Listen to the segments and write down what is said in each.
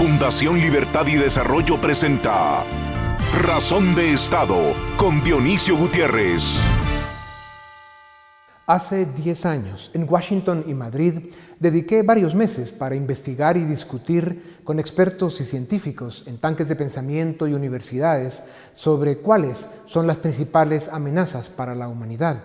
Fundación Libertad y Desarrollo presenta Razón de Estado con Dionisio Gutiérrez. Hace 10 años, en Washington y Madrid, dediqué varios meses para investigar y discutir con expertos y científicos en tanques de pensamiento y universidades sobre cuáles son las principales amenazas para la humanidad.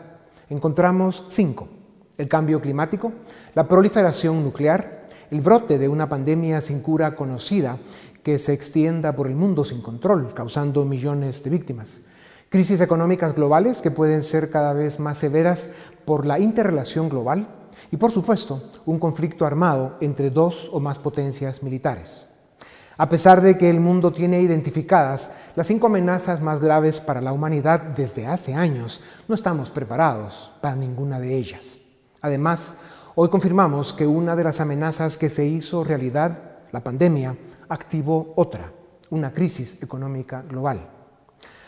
Encontramos cinco. El cambio climático, la proliferación nuclear, el brote de una pandemia sin cura conocida que se extienda por el mundo sin control, causando millones de víctimas. Crisis económicas globales que pueden ser cada vez más severas por la interrelación global y, por supuesto, un conflicto armado entre dos o más potencias militares. A pesar de que el mundo tiene identificadas las cinco amenazas más graves para la humanidad desde hace años, no estamos preparados para ninguna de ellas. Además, Hoy confirmamos que una de las amenazas que se hizo realidad, la pandemia, activó otra, una crisis económica global.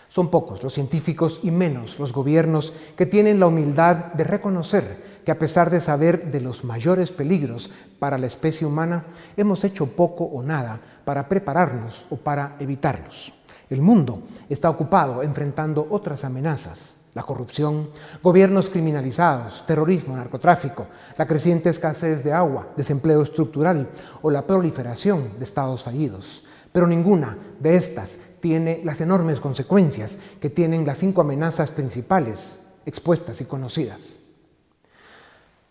Son pocos los científicos y menos los gobiernos que tienen la humildad de reconocer que a pesar de saber de los mayores peligros para la especie humana, hemos hecho poco o nada para prepararnos o para evitarlos. El mundo está ocupado enfrentando otras amenazas la corrupción, gobiernos criminalizados, terrorismo, narcotráfico, la creciente escasez de agua, desempleo estructural o la proliferación de estados fallidos. Pero ninguna de estas tiene las enormes consecuencias que tienen las cinco amenazas principales expuestas y conocidas.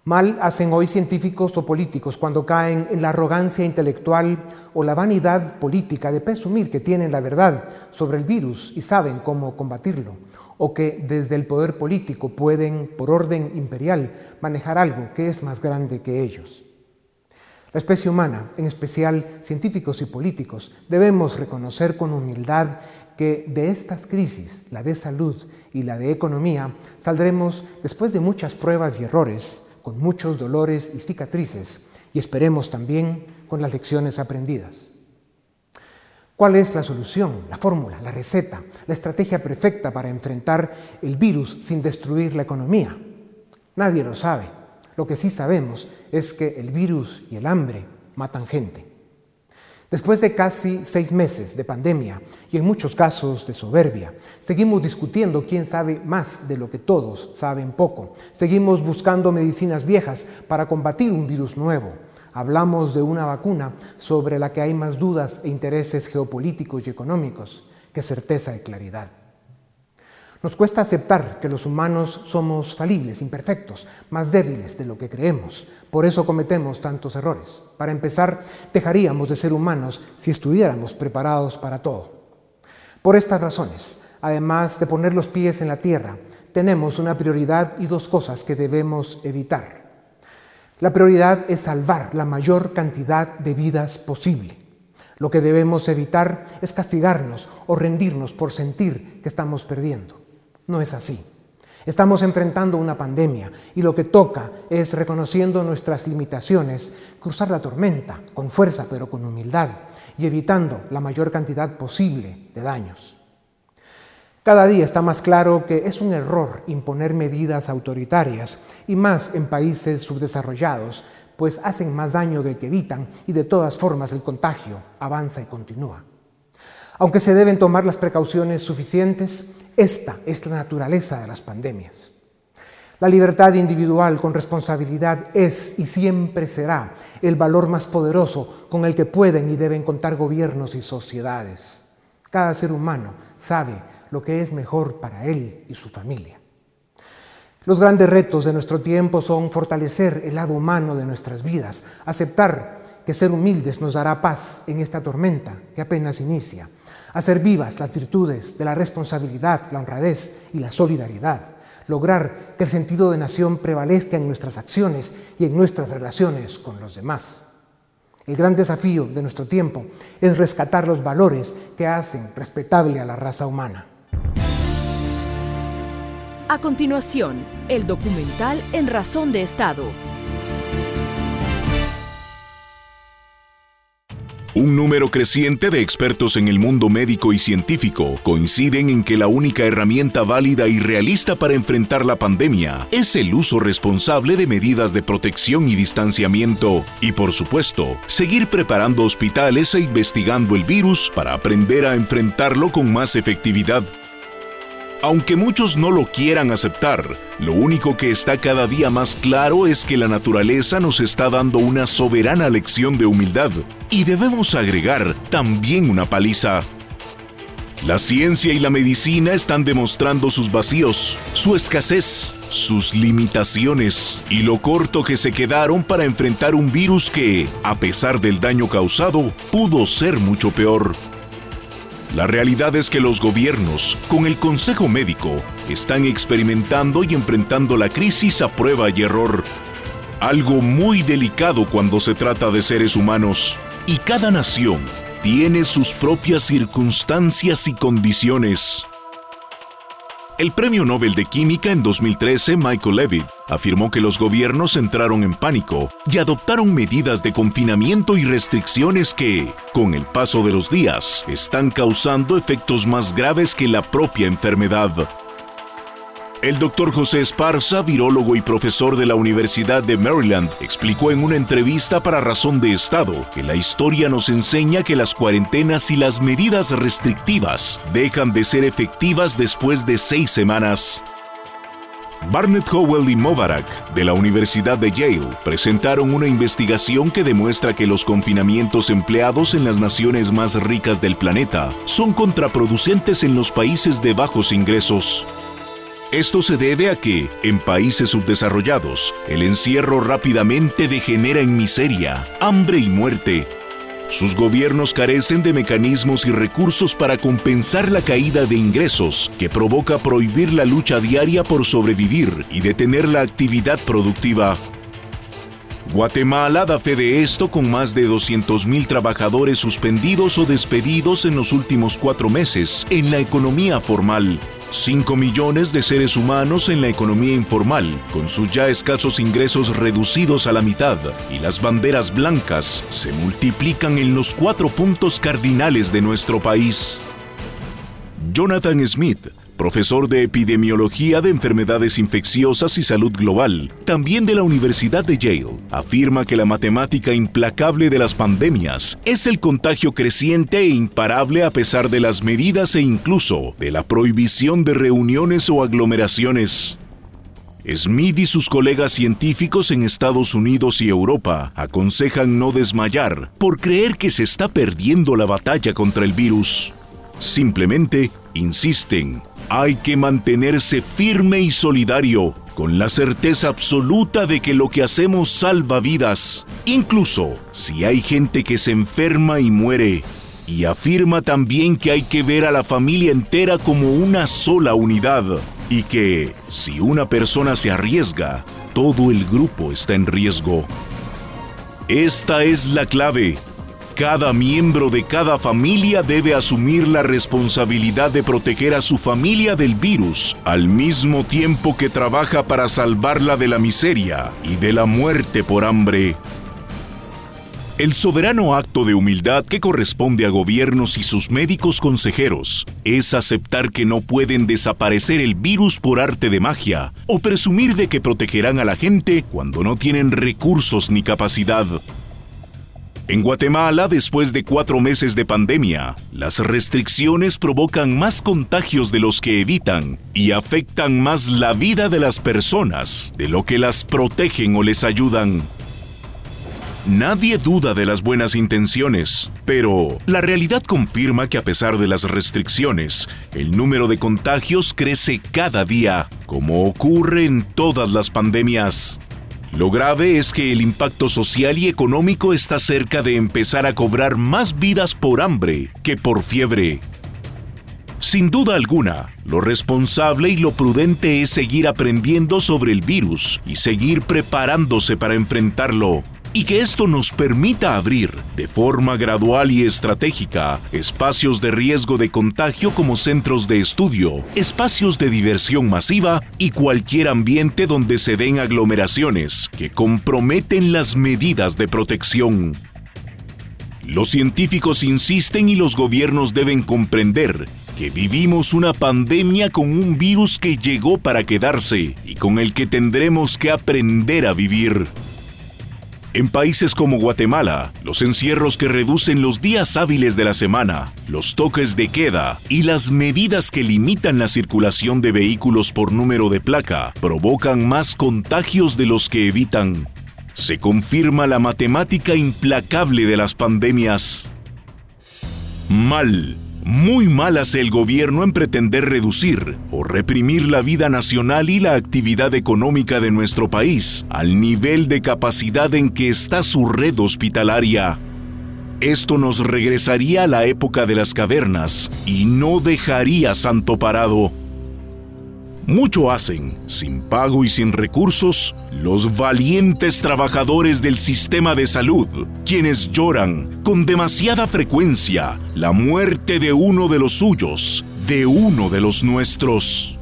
Mal hacen hoy científicos o políticos cuando caen en la arrogancia intelectual o la vanidad política de presumir que tienen la verdad sobre el virus y saben cómo combatirlo o que desde el poder político pueden, por orden imperial, manejar algo que es más grande que ellos. La especie humana, en especial científicos y políticos, debemos reconocer con humildad que de estas crisis, la de salud y la de economía, saldremos después de muchas pruebas y errores, con muchos dolores y cicatrices, y esperemos también con las lecciones aprendidas. ¿Cuál es la solución, la fórmula, la receta, la estrategia perfecta para enfrentar el virus sin destruir la economía? Nadie lo sabe. Lo que sí sabemos es que el virus y el hambre matan gente. Después de casi seis meses de pandemia y en muchos casos de soberbia, seguimos discutiendo quién sabe más de lo que todos saben poco. Seguimos buscando medicinas viejas para combatir un virus nuevo hablamos de una vacuna sobre la que hay más dudas e intereses geopolíticos y económicos que certeza y claridad. Nos cuesta aceptar que los humanos somos falibles, imperfectos, más débiles de lo que creemos. Por eso cometemos tantos errores. Para empezar, dejaríamos de ser humanos si estuviéramos preparados para todo. Por estas razones, además de poner los pies en la tierra, tenemos una prioridad y dos cosas que debemos evitar. La prioridad es salvar la mayor cantidad de vidas posible. Lo que debemos evitar es castigarnos o rendirnos por sentir que estamos perdiendo. No es así. Estamos enfrentando una pandemia y lo que toca es, reconociendo nuestras limitaciones, cruzar la tormenta con fuerza pero con humildad y evitando la mayor cantidad posible de daños. Cada día está más claro que es un error imponer medidas autoritarias y más en países subdesarrollados, pues hacen más daño del que evitan y de todas formas el contagio avanza y continúa. Aunque se deben tomar las precauciones suficientes, esta es la naturaleza de las pandemias. La libertad individual con responsabilidad es y siempre será el valor más poderoso con el que pueden y deben contar gobiernos y sociedades. Cada ser humano sabe lo que es mejor para él y su familia. Los grandes retos de nuestro tiempo son fortalecer el lado humano de nuestras vidas, aceptar que ser humildes nos dará paz en esta tormenta que apenas inicia, hacer vivas las virtudes de la responsabilidad, la honradez y la solidaridad, lograr que el sentido de nación prevalezca en nuestras acciones y en nuestras relaciones con los demás. El gran desafío de nuestro tiempo es rescatar los valores que hacen respetable a la raza humana. A continuación, el documental En Razón de Estado. Un número creciente de expertos en el mundo médico y científico coinciden en que la única herramienta válida y realista para enfrentar la pandemia es el uso responsable de medidas de protección y distanciamiento y, por supuesto, seguir preparando hospitales e investigando el virus para aprender a enfrentarlo con más efectividad. Aunque muchos no lo quieran aceptar, lo único que está cada día más claro es que la naturaleza nos está dando una soberana lección de humildad y debemos agregar también una paliza. La ciencia y la medicina están demostrando sus vacíos, su escasez, sus limitaciones y lo corto que se quedaron para enfrentar un virus que, a pesar del daño causado, pudo ser mucho peor. La realidad es que los gobiernos, con el Consejo Médico, están experimentando y enfrentando la crisis a prueba y error. Algo muy delicado cuando se trata de seres humanos. Y cada nación tiene sus propias circunstancias y condiciones. El Premio Nobel de Química en 2013, Michael Levitt, afirmó que los gobiernos entraron en pánico y adoptaron medidas de confinamiento y restricciones que, con el paso de los días, están causando efectos más graves que la propia enfermedad. El doctor José Esparza, virólogo y profesor de la Universidad de Maryland, explicó en una entrevista para Razón de Estado que la historia nos enseña que las cuarentenas y las medidas restrictivas dejan de ser efectivas después de seis semanas. Barnett Howell y Mobarak, de la Universidad de Yale, presentaron una investigación que demuestra que los confinamientos empleados en las naciones más ricas del planeta son contraproducentes en los países de bajos ingresos. Esto se debe a que, en países subdesarrollados, el encierro rápidamente degenera en miseria, hambre y muerte. Sus gobiernos carecen de mecanismos y recursos para compensar la caída de ingresos que provoca prohibir la lucha diaria por sobrevivir y detener la actividad productiva. Guatemala da fe de esto con más de 200.000 trabajadores suspendidos o despedidos en los últimos cuatro meses en la economía formal. 5 millones de seres humanos en la economía informal, con sus ya escasos ingresos reducidos a la mitad, y las banderas blancas se multiplican en los cuatro puntos cardinales de nuestro país. Jonathan Smith, profesor de epidemiología de enfermedades infecciosas y salud global, también de la Universidad de Yale, afirma que la matemática implacable de las pandemias es el contagio creciente e imparable a pesar de las medidas e incluso de la prohibición de reuniones o aglomeraciones. Smith y sus colegas científicos en Estados Unidos y Europa aconsejan no desmayar por creer que se está perdiendo la batalla contra el virus. Simplemente insisten hay que mantenerse firme y solidario, con la certeza absoluta de que lo que hacemos salva vidas, incluso si hay gente que se enferma y muere. Y afirma también que hay que ver a la familia entera como una sola unidad, y que si una persona se arriesga, todo el grupo está en riesgo. Esta es la clave cada miembro de cada familia debe asumir la responsabilidad de proteger a su familia del virus, al mismo tiempo que trabaja para salvarla de la miseria y de la muerte por hambre. El soberano acto de humildad que corresponde a gobiernos y sus médicos consejeros es aceptar que no pueden desaparecer el virus por arte de magia o presumir de que protegerán a la gente cuando no tienen recursos ni capacidad. En Guatemala, después de cuatro meses de pandemia, las restricciones provocan más contagios de los que evitan y afectan más la vida de las personas de lo que las protegen o les ayudan. Nadie duda de las buenas intenciones, pero la realidad confirma que a pesar de las restricciones, el número de contagios crece cada día, como ocurre en todas las pandemias. Lo grave es que el impacto social y económico está cerca de empezar a cobrar más vidas por hambre que por fiebre. Sin duda alguna, lo responsable y lo prudente es seguir aprendiendo sobre el virus y seguir preparándose para enfrentarlo y que esto nos permita abrir, de forma gradual y estratégica, espacios de riesgo de contagio como centros de estudio, espacios de diversión masiva y cualquier ambiente donde se den aglomeraciones que comprometen las medidas de protección. Los científicos insisten y los gobiernos deben comprender que vivimos una pandemia con un virus que llegó para quedarse y con el que tendremos que aprender a vivir. En países como Guatemala, los encierros que reducen los días hábiles de la semana, los toques de queda y las medidas que limitan la circulación de vehículos por número de placa provocan más contagios de los que evitan se confirma la matemática implacable de las pandemias. Mal, muy mal hace el gobierno en pretender reducir o reprimir la vida nacional y la actividad económica de nuestro país al nivel de capacidad en que está su red hospitalaria. Esto nos regresaría a la época de las cavernas y no dejaría Santo parado. Mucho hacen, sin pago y sin recursos, los valientes trabajadores del sistema de salud, quienes lloran con demasiada frecuencia la muerte de uno de los suyos, de uno de los nuestros.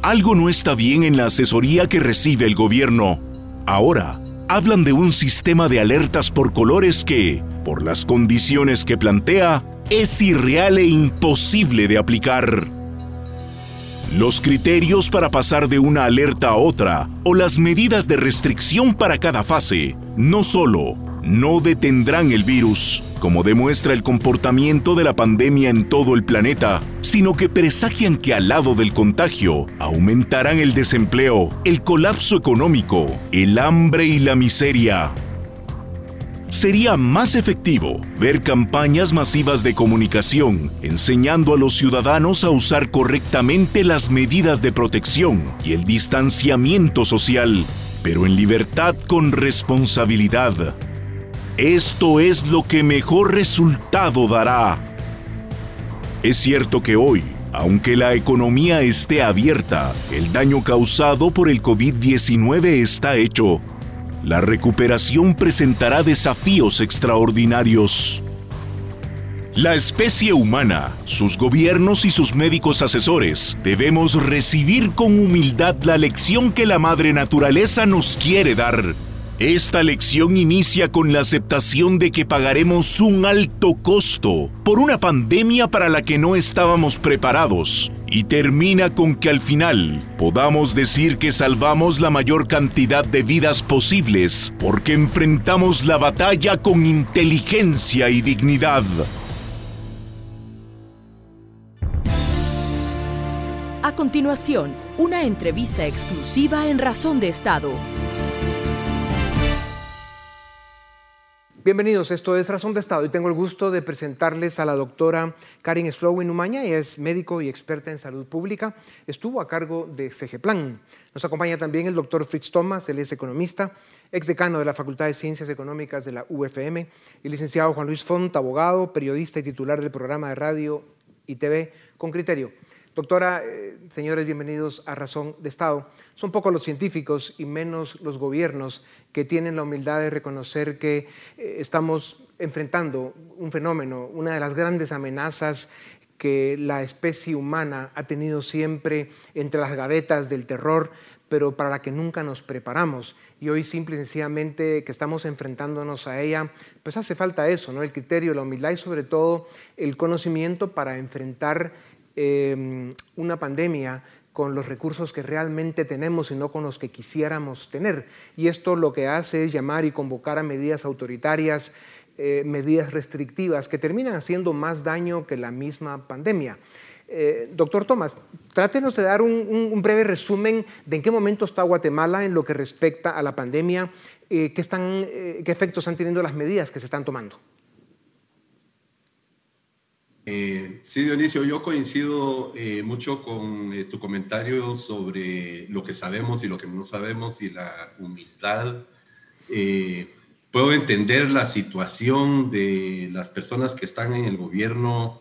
Algo no está bien en la asesoría que recibe el gobierno. Ahora, hablan de un sistema de alertas por colores que, por las condiciones que plantea, es irreal e imposible de aplicar los criterios para pasar de una alerta a otra o las medidas de restricción para cada fase no solo no detendrán el virus, como demuestra el comportamiento de la pandemia en todo el planeta, sino que presagian que al lado del contagio aumentarán el desempleo, el colapso económico, el hambre y la miseria sería más efectivo ver campañas masivas de comunicación enseñando a los ciudadanos a usar correctamente las medidas de protección y el distanciamiento social, pero en libertad con responsabilidad. Esto es lo que mejor resultado dará. Es cierto que hoy, aunque la economía esté abierta, el daño causado por el COVID-19 está hecho la recuperación presentará desafíos extraordinarios. La especie humana, sus gobiernos y sus médicos asesores debemos recibir con humildad la lección que la madre naturaleza nos quiere dar esta lección inicia con la aceptación de que pagaremos un alto costo por una pandemia para la que no estábamos preparados y termina con que al final podamos decir que salvamos la mayor cantidad de vidas posibles porque enfrentamos la batalla con inteligencia y dignidad. A continuación, una entrevista exclusiva en Razón de Estado. Bienvenidos, esto es Razón de Estado y tengo el gusto de presentarles a la doctora Karin Slowin Umaña. Ella es médico y experta en salud pública. Estuvo a cargo de CGPlan. Nos acompaña también el doctor Fritz Thomas, él es economista, ex decano de la Facultad de Ciencias Económicas de la UFM, y licenciado Juan Luis Font, abogado, periodista y titular del programa de radio y TV con criterio. Doctora, eh, señores, bienvenidos a Razón de Estado. Son pocos los científicos y menos los gobiernos que tienen la humildad de reconocer que eh, estamos enfrentando un fenómeno, una de las grandes amenazas que la especie humana ha tenido siempre entre las gavetas del terror, pero para la que nunca nos preparamos. Y hoy simple y sencillamente que estamos enfrentándonos a ella, pues hace falta eso, ¿no? El criterio, la humildad y sobre todo el conocimiento para enfrentar Em, una pandemia con los recursos que realmente tenemos y no con los que quisiéramos tener. Y esto lo que hace es llamar y convocar a medidas autoritarias, eh, medidas restrictivas que terminan haciendo más daño que la misma pandemia. Eh, doctor Tomás, trátenos de dar un, breve resumen de en qué momento está Guatemala en lo que respecta a la pandemia, eh, qué, están, qué efectos están teniendo las medidas que se están tomando. Eh, sí, Dionisio, yo coincido eh, mucho con eh, tu comentario sobre lo que sabemos y lo que no sabemos y la humildad. puedo entender la situación de las personas que están en el gobierno.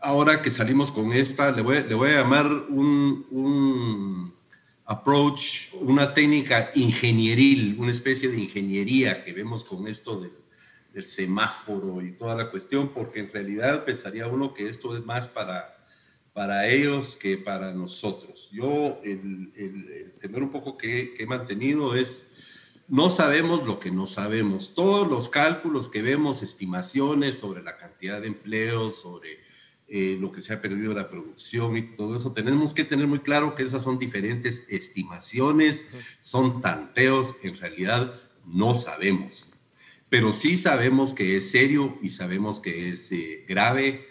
ahora que salimos con esta, le voy, a llamar un, un approach, una técnica ingenieril, una especie de ingeniería que vemos con esto del del semáforo y toda la cuestión, porque en realidad pensaría uno que esto es más para, para ellos que para nosotros. Yo, el, el, tener un poco que, he mantenido es no sabemos lo que no sabemos. Todos los cálculos que vemos, estimaciones sobre la cantidad de empleos, sobre eh, lo que se ha perdido la producción y todo eso, tenemos que tener muy claro que esas son diferentes estimaciones, son tanteos, en realidad no sabemos. Pero sí sabemos que es serio y sabemos que es eh, grave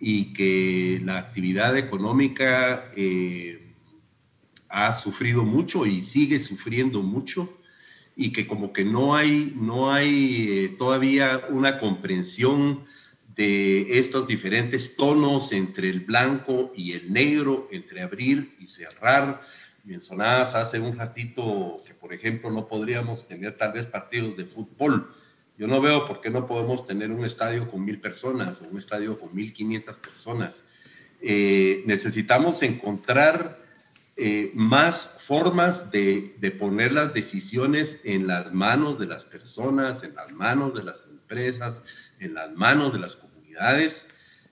y que la actividad económica eh, ha sufrido mucho y sigue sufriendo mucho y que como que no hay, no hay eh, todavía una comprensión de estos diferentes tonos entre el blanco y el negro, entre abrir y cerrar. Mencionabas hace un ratito que, por ejemplo, no podríamos tener tal vez partidos de fútbol. Yo no veo por qué no podemos tener un estadio con mil personas o un estadio con mil quinientas personas. Eh, necesitamos encontrar eh, más formas de, poner las decisiones en las manos de las personas, en las manos de las empresas, en las manos de las comunidades,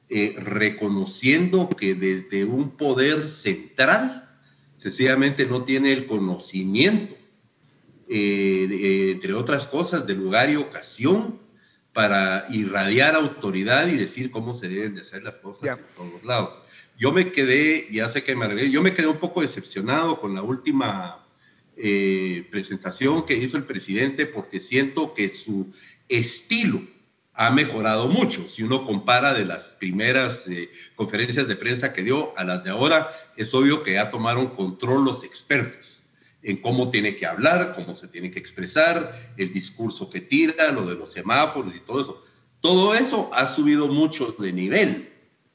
eh, reconociendo que desde un poder central, sencillamente no tiene el conocimiento, eh, entre otras cosas, de lugar y ocasión para irradiar autoridad y decir cómo se deben de hacer las cosas en todos lados. Yo me quedé, ya sé que me yo me quedé un poco decepcionado con la última eh, presentación que hizo el presidente porque siento que su estilo ha mejorado mucho. Si uno compara de las primeras eh, conferencias de prensa que dio a las de ahora, es obvio que ya tomaron control los expertos en cómo tiene que hablar, cómo se tiene que expresar, el discurso que tira, lo de los semáforos y todo eso. Todo eso ha subido mucho de nivel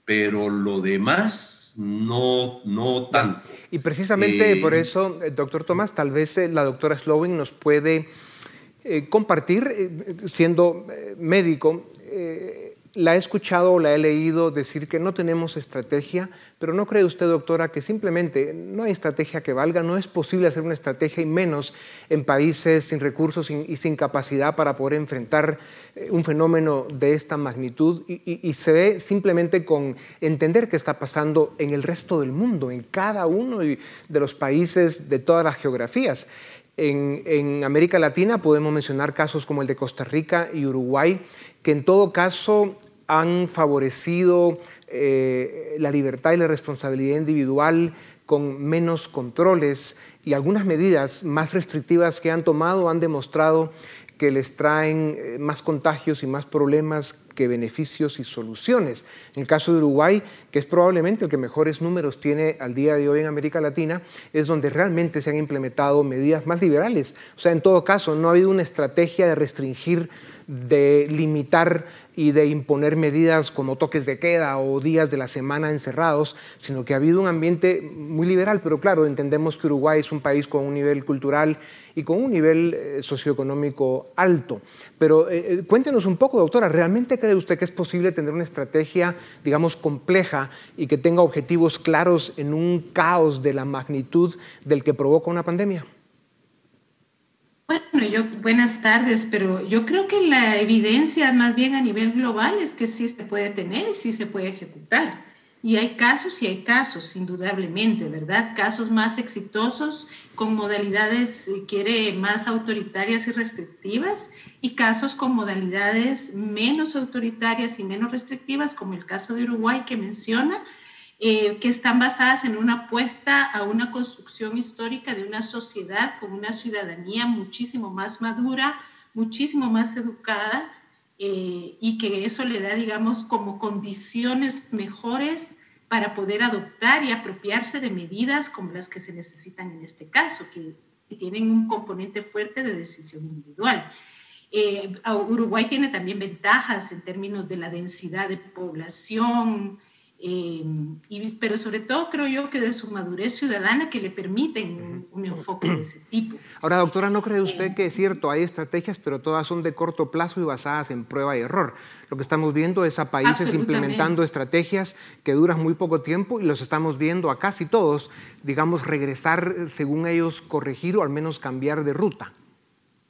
pero lo demás no, no tanto. Y precisamente eh, por eso, eh, doctor Tomás, tal vez eh, la doctora Slowing nos puede compartir, siendo médico, la he escuchado o la he leído decir que no tenemos estrategia, pero ¿no cree usted, doctora, que simplemente no hay estrategia que valga? No es posible hacer una estrategia y menos en países sin recursos y sin capacidad para poder enfrentar eh, un fenómeno de esta magnitud y, se ve simplemente con entender qué está pasando en el resto del mundo, en cada uno de los países de todas las geografías. En, en, América Latina podemos mencionar casos como el de Costa Rica y Uruguay, que en todo caso han favorecido eh, la libertad y la responsabilidad individual con menos controles y algunas medidas más restrictivas que han tomado han demostrado que les traen eh, más contagios y más problemas que beneficios y soluciones. En el caso de Uruguay, que es probablemente el que mejores números tiene al día de hoy en América Latina, es donde realmente se han implementado medidas más liberales. O sea, en todo caso, no ha habido una estrategia de restringir de limitar y de imponer medidas como toques de queda o días de la semana encerrados, sino que ha habido un ambiente muy liberal, pero claro, entendemos que Uruguay es un país con un nivel cultural y con un nivel eh, socioeconómico alto. Pero eh, eh, cuéntenos un poco, doctora, ¿realmente cree usted que es posible tener una estrategia, digamos, compleja y que tenga objetivos claros en un caos de la magnitud del que provoca una pandemia? Bueno, yo, buenas tardes, pero yo creo que la evidencia más bien a nivel global es que sí se puede tener y sí se puede ejecutar. Y hay casos y hay casos, indudablemente, ¿verdad? Casos más exitosos con modalidades, si quiere, más autoritarias y restrictivas y casos con modalidades menos autoritarias y menos restrictivas, como el caso de Uruguay que menciona, eh, que están basadas en una apuesta a una construcción histórica de una sociedad con una ciudadanía muchísimo más madura, muchísimo más educada eh, y que eso le da, digamos, como condiciones mejores para poder adoptar y apropiarse de medidas como las que se necesitan en este caso, que, tienen un componente fuerte de decisión individual. Eh, Uruguay tiene también ventajas en términos de la densidad de población, Em, pero sobre todo creo yo que de su madurez ciudadana que le permiten un, enfoque de ese tipo. Ahora, doctora, ¿no cree usted que es cierto, hay estrategias, pero todas son de corto plazo y basadas en prueba y error? Lo que estamos viendo es a países implementando estrategias que duran muy poco tiempo y los estamos viendo a casi todos, digamos, regresar según ellos, corregir o al menos cambiar de ruta.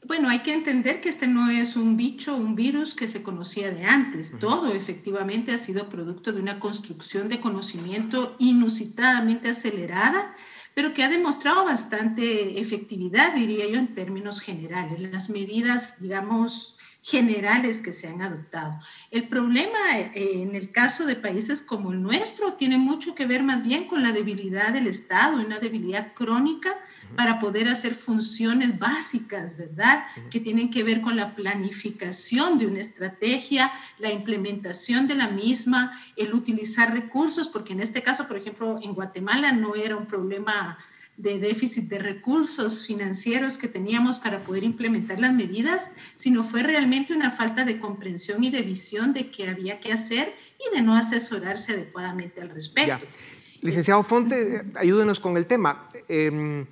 Bueno, hay que entender que este no es un bicho, un virus que se conocía de antes. Todo efectivamente ha sido producto de una construcción de conocimiento inusitadamente acelerada pero que ha demostrado bastante efectividad, diría yo, en términos generales. Las medidas, digamos, generales que se han adoptado. El problema eh, en el caso de países como el nuestro tiene mucho que ver más bien con la debilidad del Estado, una debilidad crónica para poder hacer funciones básicas, ¿verdad? Que tienen que ver con la planificación de una estrategia, la implementación de la misma, el utilizar recursos, porque en este caso, por ejemplo, en Guatemala no era un problema de déficit de recursos financieros que teníamos para poder implementar las medidas, sino fue realmente una falta de comprensión y de visión de qué había que hacer y de no asesorarse adecuadamente al respecto. Licenciado Fonte, ayúdenos con el tema. Em,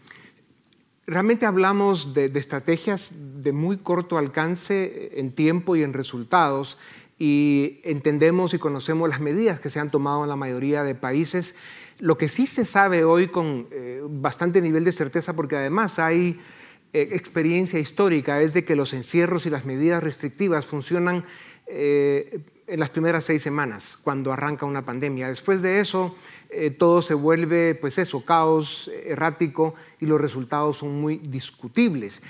realmente hablamos de, de, estrategias de muy corto alcance en tiempo y en resultados y entendemos y conocemos las medidas que se han tomado en la mayoría de países lo que sí se sabe hoy con eh, bastante nivel de certeza, porque además hay eh, experiencia histórica, es de que los encierros y las medidas restrictivas funcionan eh, en las primeras seis semanas, cuando arranca una pandemia. Después de eso, todo se vuelve, pues eso, caos, errático, y los resultados son muy discutibles.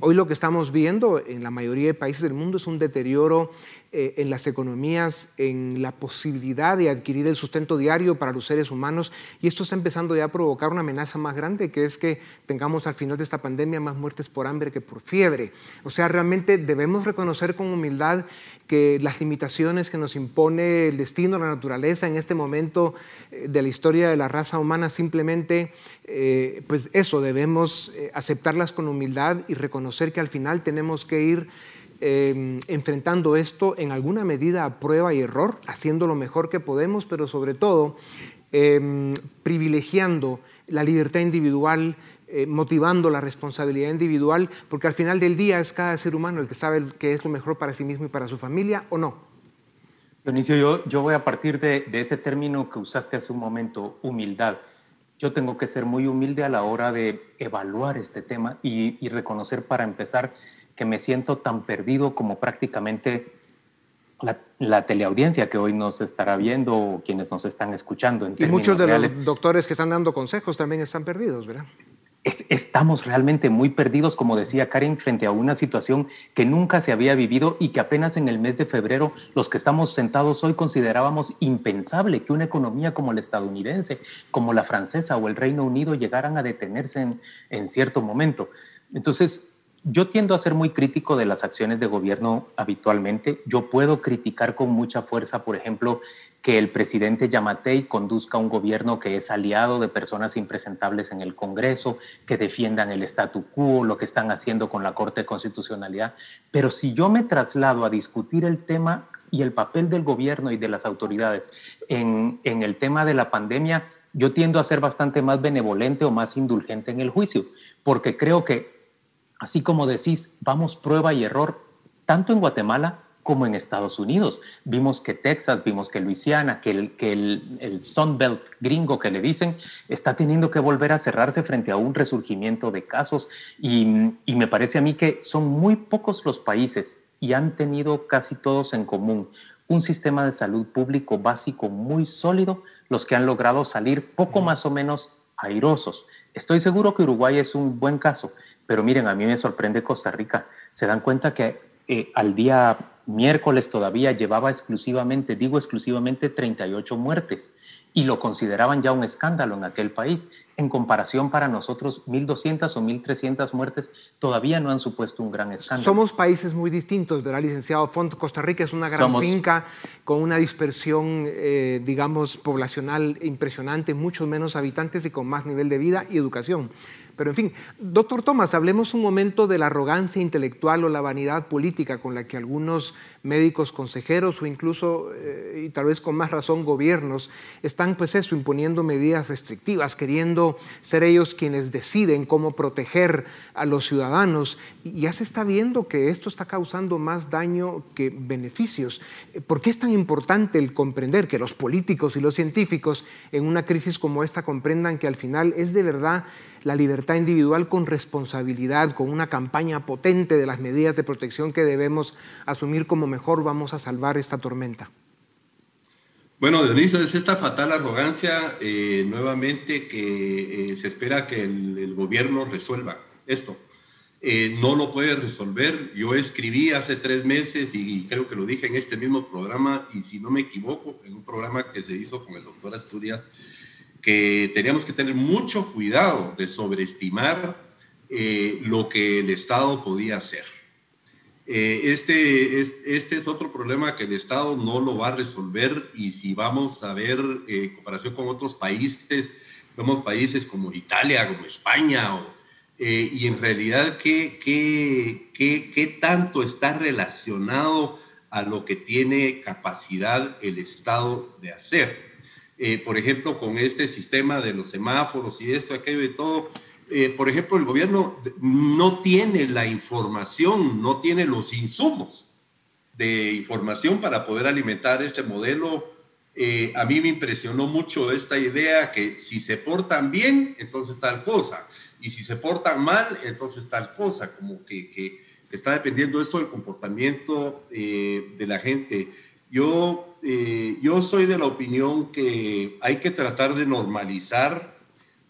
hoy lo que estamos viendo en la mayoría de países del mundo es un deterioro eh, en las economías, en la posibilidad de adquirir el sustento diario para los seres humanos y esto está empezando ya a provocar una amenaza más grande que es que tengamos al final de esta pandemia más muertes por hambre que por fiebre. O sea, realmente debemos reconocer con humildad que las limitaciones que nos impone el destino, la naturaleza en este momento eh, de la historia de la raza humana simplemente, eh, pues eso, debemos aceptarlas con humildad y reconocer que al final tenemos que ir Em, enfrentando esto en alguna medida a prueba y error, haciendo lo mejor que podemos, pero sobre todo em, privilegiando la libertad individual, eh, motivando la responsabilidad individual, porque al final del día es cada ser humano el que sabe qué es lo mejor para sí mismo y para su familia o no. Dionisio, yo, yo voy a partir de, ese término que usaste hace un momento, humildad. Yo tengo que ser muy humilde a la hora de evaluar este tema y reconocer para empezar que me siento tan perdido como prácticamente la, teleaudiencia que hoy nos estará viendo o quienes nos están escuchando. y muchos de los doctores que están dando consejos también están perdidos, ¿verdad? estamos realmente muy perdidos, como decía Karen, frente a una situación que nunca se había vivido y que apenas en el mes de febrero los que estamos sentados hoy considerábamos impensable que una economía como la estadounidense, como la francesa o el Reino Unido llegaran a detenerse en, en cierto momento. Entonces, yo tiendo a ser muy crítico de las acciones de gobierno habitualmente. Yo puedo criticar con mucha fuerza, por ejemplo, que el presidente Yamatei conduzca un gobierno que es aliado de personas impresentables en el Congreso, que defiendan el statu quo, lo que están haciendo con la Corte de Constitucionalidad. Pero si yo me traslado a discutir el tema y el papel del gobierno y de las autoridades en, en el tema de la pandemia, yo tiendo a ser bastante más benevolente o más indulgente en el juicio, porque creo que Así como decís, vamos prueba y error, tanto en Guatemala como en Estados Unidos. Vimos que Texas, vimos que Luisiana, que el, que el, el Sunbelt gringo que le dicen, está teniendo que volver a cerrarse frente a un resurgimiento de casos. Y, y me parece a mí que son muy pocos los países y han tenido casi todos en común un sistema de salud público básico muy sólido, los que han logrado salir poco más o menos airosos. Estoy seguro que Uruguay es un buen caso, pero miren, a mí me sorprende Costa Rica. Se dan cuenta que eh, al día miércoles todavía llevaba exclusivamente, digo exclusivamente, 38 muertes y lo consideraban ya un escándalo en aquel país. En comparación para nosotros, 1.200 o 1.300 muertes todavía no han supuesto un gran escándalo. Somos países muy distintos, ¿verdad, licenciado Font? Costa Rica es una gran finca con una dispersión, eh, digamos, poblacional impresionante, muchos menos habitantes y con más nivel de vida y educación. Pero en fin, doctor Tomás, hablemos un momento de la arrogancia intelectual o la vanidad política con la que algunos médicos consejeros o incluso, eh, y tal vez con más razón, gobiernos, están pues eso, imponiendo medidas restrictivas, queriendo ser ellos quienes deciden cómo proteger a los ciudadanos. Y ya se está viendo que esto está causando más daño que beneficios. ¿Por qué es tan importante el comprender que los políticos y los científicos en una crisis como esta comprendan que al final es de verdad la libertad individual con responsabilidad, con una campaña potente de las medidas de protección que debemos asumir como mejor vamos a salvar esta tormenta? Bueno, Dionisio, es esta fatal arrogancia eh, nuevamente que eh, se espera que el, gobierno resuelva esto. Eh, no lo puede resolver. Yo escribí hace tres meses y creo que lo dije en este mismo programa, y si no me equivoco, en un programa que se hizo con el doctor Asturias, que teníamos que tener mucho cuidado de sobreestimar lo que el Estado podía hacer. Eh, este, este es otro problema que el Estado no lo va a resolver y si vamos a ver eh, en comparación con otros países, vemos países como Italia, como España, eh, y en realidad ¿qué, qué, qué, qué tanto está relacionado a lo que tiene capacidad el Estado de hacer. Por ejemplo, con este sistema de los semáforos y esto, aquello y todo, eh, por ejemplo, el gobierno no tiene la información, no tiene los insumos de información para poder alimentar este modelo. Eh, a mí me impresionó mucho esta idea que si se portan bien, entonces tal cosa, y si se portan mal, entonces tal cosa, como que, está dependiendo esto del comportamiento eh, de la gente. Yo, yo soy de la opinión que hay que tratar de normalizar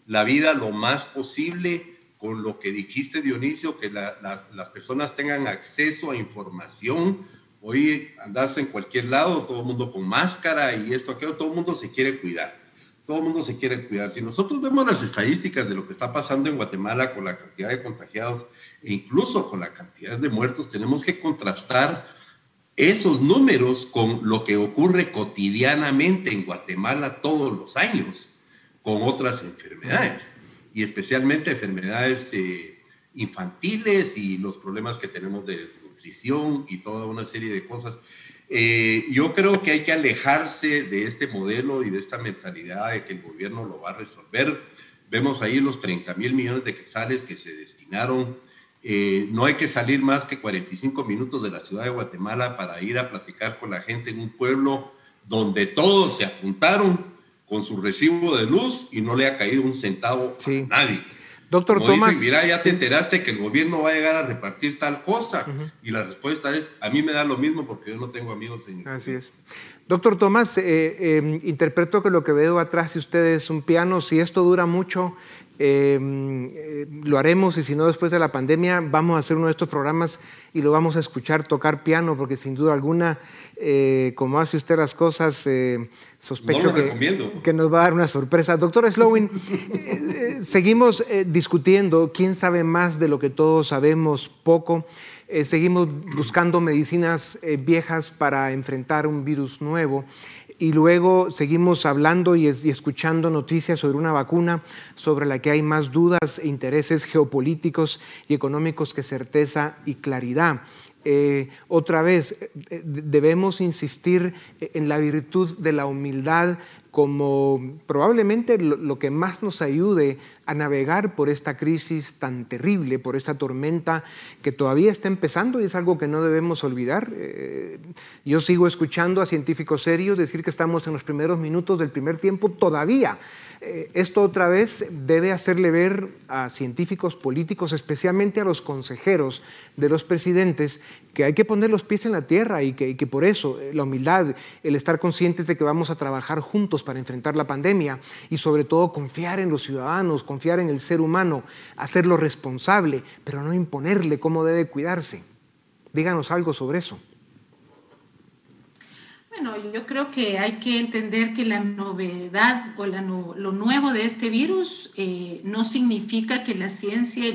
la vida lo más posible con lo que dijiste, Dionisio, que las personas tengan acceso a información. Hoy andas en cualquier lado, todo el mundo con máscara y esto, aquello, todo el mundo se quiere cuidar. Todo el mundo se quiere cuidar. Si nosotros vemos las estadísticas de lo que está pasando en Guatemala con la cantidad de contagiados e incluso con la cantidad de muertos, tenemos que contrastar esos números con lo que ocurre cotidianamente en Guatemala todos los años con otras enfermedades y especialmente enfermedades eh, infantiles y los problemas que tenemos de nutrición y toda una serie de cosas. Eh, yo creo que hay que alejarse de este modelo y de esta mentalidad de que el gobierno lo va a resolver. Vemos ahí los 30 mil millones de quetzales que se destinaron. Eh, no hay que salir más que 45 minutos de la ciudad de Guatemala para ir a platicar con la gente en un pueblo donde todos se apuntaron con su recibo de luz y no le ha caído un centavo a nadie. Doctor Tomás. mira, ya te enteraste que el gobierno va a llegar a repartir tal cosa. Y la respuesta es, a mí me da lo mismo porque yo no tengo amigos en Así es. Doctor Tomás, eh, em, interpreto que lo que veo atrás de ustedes es un piano. Si esto dura mucho, em, eh, lo haremos y si no después de la pandemia vamos a hacer uno de estos programas y lo vamos a escuchar tocar piano porque sin duda alguna, eh, como hace usted las cosas, sospecho que, que, nos va a dar una sorpresa. Doctor Slowin, seguimos discutiendo quién sabe más de lo que todos sabemos poco. Eh, seguimos buscando medicinas eh, viejas para enfrentar un virus nuevo y luego seguimos hablando y, escuchando noticias sobre una vacuna sobre la que hay más dudas e intereses geopolíticos y económicos que certeza y claridad. Eh, otra vez, debemos insistir en la virtud de la humildad como probablemente lo, que más nos ayude a navegar por esta crisis tan terrible, por esta tormenta que todavía está empezando y es algo que no debemos olvidar. Eh, yo sigo escuchando a científicos serios decir que estamos en los primeros minutos del primer tiempo todavía. Eh, esto otra vez debe hacerle ver a científicos políticos, especialmente a los consejeros de los presidentes, que hay que poner los pies en la tierra y que, por eso eh, la humildad, el estar conscientes de que vamos a trabajar juntos para enfrentar la pandemia y sobre todo confiar en los ciudadanos, confiar en el ser humano, hacerlo responsable, pero no imponerle cómo debe cuidarse. Díganos algo sobre eso. Bueno, yo creo que hay que entender que la novedad o lo nuevo de este virus eh, no significa que la ciencia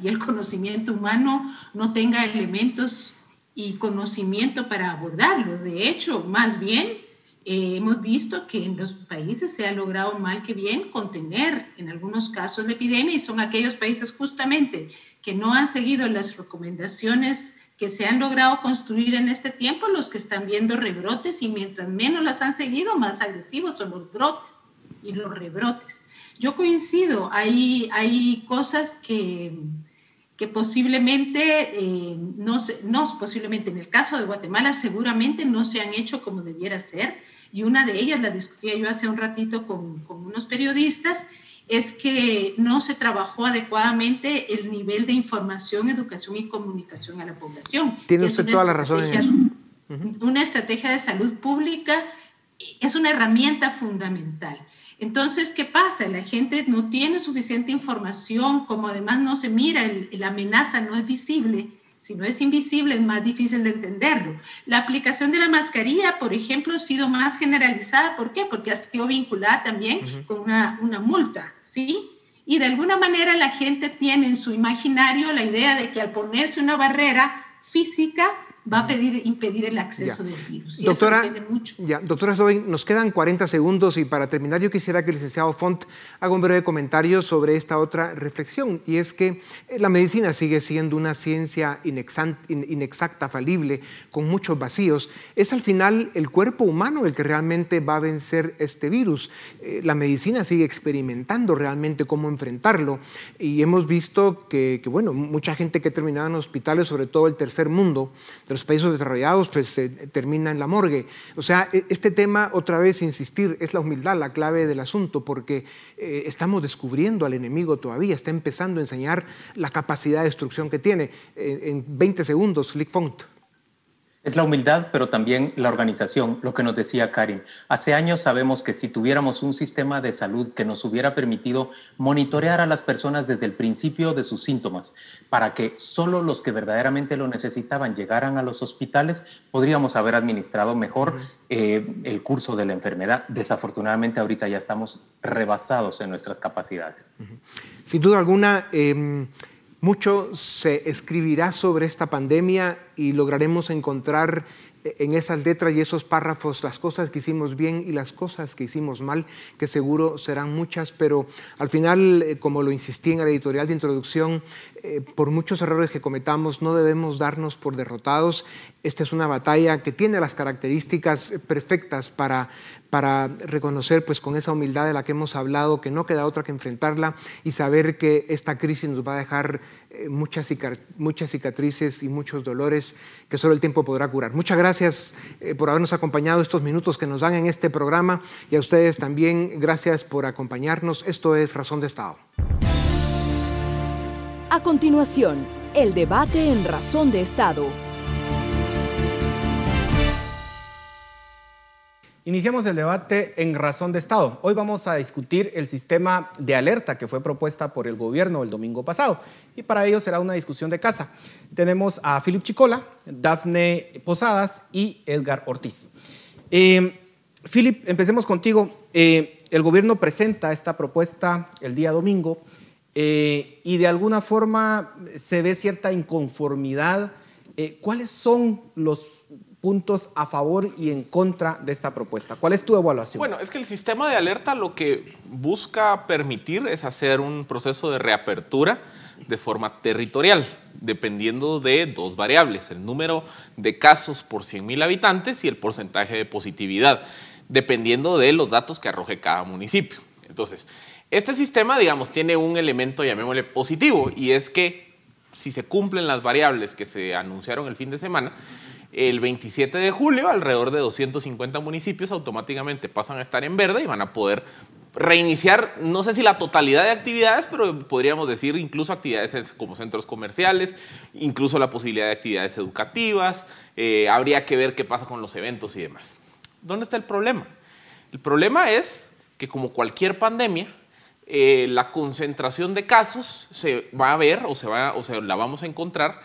y, el conocimiento humano no tenga elementos y conocimiento para abordarlo. De hecho, más bien, eh, hemos visto que en los países se ha logrado mal que bien contener en algunos casos la epidemia y son aquellos países justamente que no han seguido las recomendaciones que se han logrado construir en este tiempo, los que están viendo rebrotes y mientras menos las han seguido, más agresivos son los brotes y los rebrotes. Yo coincido, hay, hay cosas que, que posiblemente, eh, no, no, posiblemente en el caso de Guatemala, seguramente no se han hecho como debiera ser. Y una de ellas la discutía yo hace un ratito con, con unos periodistas es que no se trabajó adecuadamente el nivel de información, educación y comunicación a la población. Tiene usted toda la razón en eso. Una estrategia de salud pública es una herramienta fundamental. Entonces, ¿qué pasa? La gente no tiene suficiente información, como además no se mira, la amenaza no es visible. Si no es invisible, es más difícil de entenderlo. La aplicación de la mascarilla, por ejemplo, ha sido más generalizada. ¿Por qué? Porque ha sido vinculada también con una, una multa, ¿sí? Y de alguna manera la gente tiene en su imaginario la idea de que al ponerse una barrera física va a pedir, impedir el acceso del virus. doctora, Ya, doctora nos quedan 40 segundos y para terminar yo quisiera que el licenciado Font haga un breve comentario sobre esta otra reflexión y es que eh, la medicina sigue siendo una ciencia inexacta, falible, con muchos vacíos. Es al final el cuerpo humano el que realmente va a vencer este virus. Eh, la medicina sigue experimentando realmente cómo enfrentarlo y hemos visto que, que bueno, mucha gente que ha terminado en hospitales, sobre todo el tercer mundo, de los países desarrollados pues termina en la morgue. O sea, e, este tema, otra vez insistir, es la humildad la clave del asunto, porque eh, estamos descubriendo al enemigo todavía, está empezando a enseñar la capacidad de destrucción que tiene. en 20 segundos, Lick Font. Es la humildad, pero también la organización, lo que nos decía Karin. Hace años sabemos que si tuviéramos un sistema de salud que nos hubiera permitido monitorear a las personas desde el principio de sus síntomas, para que solo los que verdaderamente lo necesitaban llegaran a los hospitales, podríamos haber administrado mejor eh, el curso de la enfermedad. Desafortunadamente ahorita ya estamos rebasados en nuestras capacidades. Sin duda alguna, em, mucho se escribirá sobre esta pandemia y lograremos encontrar en esas letras y esos párrafos las cosas que hicimos bien y las cosas que hicimos mal, que seguro serán muchas, pero al final, eh, como lo insistí en el editorial de introducción, eh, por muchos errores que cometamos, no debemos darnos por derrotados. Esta es una batalla que tiene las características perfectas para, para reconocer, pues con esa humildad de la que hemos hablado, que no queda otra que enfrentarla y saber que esta crisis nos va a dejar eh, muchas, muchas cicatrices y muchos dolores que solo el tiempo podrá curar. Muchas gracias eh, por habernos acompañado estos minutos que nos dan en este programa y a ustedes también gracias por acompañarnos. Esto es Razón de Estado. A continuación, el debate en Razón de Estado. Iniciamos el debate en Razón de Estado. Hoy vamos a discutir el sistema de alerta que fue propuesta por el gobierno el domingo pasado y para ello será una discusión de casa. Tenemos a Philip Chicola, Dafne Posadas y Edgar Ortiz. Eh, empecemos contigo. Eh, el gobierno presenta esta propuesta el día domingo eh, y de alguna forma se ve cierta inconformidad. Eh, ¿Cuáles son los puntos a favor y en contra de esta propuesta? ¿Cuál es tu evaluación? Bueno, es que el sistema de alerta lo que busca permitir es hacer un proceso de reapertura de forma territorial, dependiendo de dos variables, el número de casos por 100.000 habitantes y el porcentaje de positividad, dependiendo de los datos que arroje cada municipio. Entonces, este sistema, digamos, tiene un elemento, llamémosle positivo, y es que si se cumplen las variables que se anunciaron el fin de semana, el 27 de julio alrededor de 250 municipios automáticamente pasan a estar en verde y van a poder reiniciar, no sé si la totalidad de actividades, pero podríamos decir incluso actividades como centros comerciales, incluso la posibilidad de actividades educativas, eh, habría que ver qué pasa con los eventos y demás. ¿Dónde está el problema? El problema es que como cualquier pandemia, eh, la concentración de casos se va a ver o se, va, o se la vamos a encontrar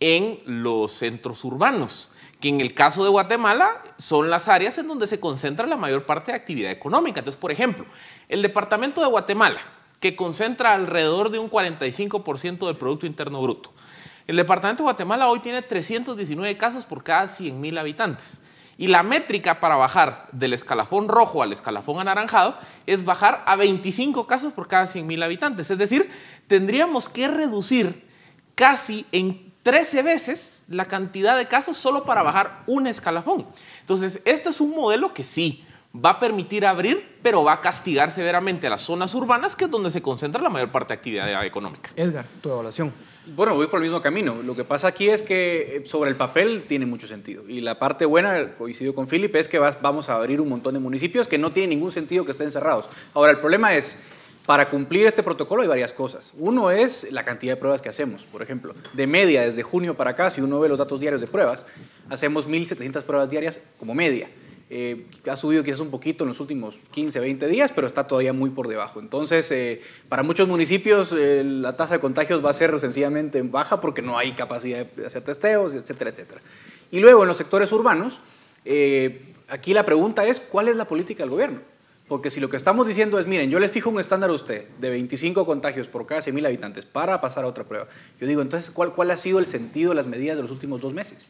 en los centros urbanos, que en el caso de Guatemala son las áreas en donde se concentra la mayor parte de actividad económica. Entonces, por ejemplo, el departamento de Guatemala, que concentra alrededor de un 45% del Producto Interno Bruto. El departamento de Guatemala hoy tiene 319 casos por cada 100.000 habitantes. Y la métrica para bajar del escalafón rojo al escalafón anaranjado es bajar a 25 casos por cada 100.000 habitantes. Es decir, tendríamos que reducir casi en 13 veces la cantidad de casos solo para bajar un escalafón. Entonces, este es un modelo que sí va a permitir abrir, pero va a castigar severamente a las zonas urbanas, que es donde se concentra la mayor parte de actividad económica. Edgar, tu evaluación. Bueno, voy por el mismo camino. Lo que pasa aquí es que eh, sobre el papel tiene mucho sentido. Y la parte buena, coincido con Philip, es que vamos a abrir un montón de municipios que no tiene ningún sentido que estén cerrados. Ahora, el problema es, para cumplir este protocolo hay varias cosas. Uno es la cantidad de pruebas que hacemos. Por ejemplo, de media, desde junio para acá, si uno ve los datos diarios de pruebas, hacemos 1.700 pruebas diarias como media. Eh, ha subido quizás un poquito en los últimos 15, 20 días, pero está todavía muy por debajo. Entonces, eh, para muchos municipios la tasa de contagios va a ser sencillamente baja porque no hay capacidad de hacer testeos, etcétera, etcétera. Y luego en los sectores urbanos, aquí la pregunta es, ¿cuál es la política del gobierno? Porque si lo que estamos diciendo es, miren, yo les fijo un estándar a usted de 25 contagios por cada 100.000 habitantes para pasar a otra prueba. Yo digo, entonces, ¿cuál, ¿cuál ha sido el sentido de las medidas de los últimos dos meses?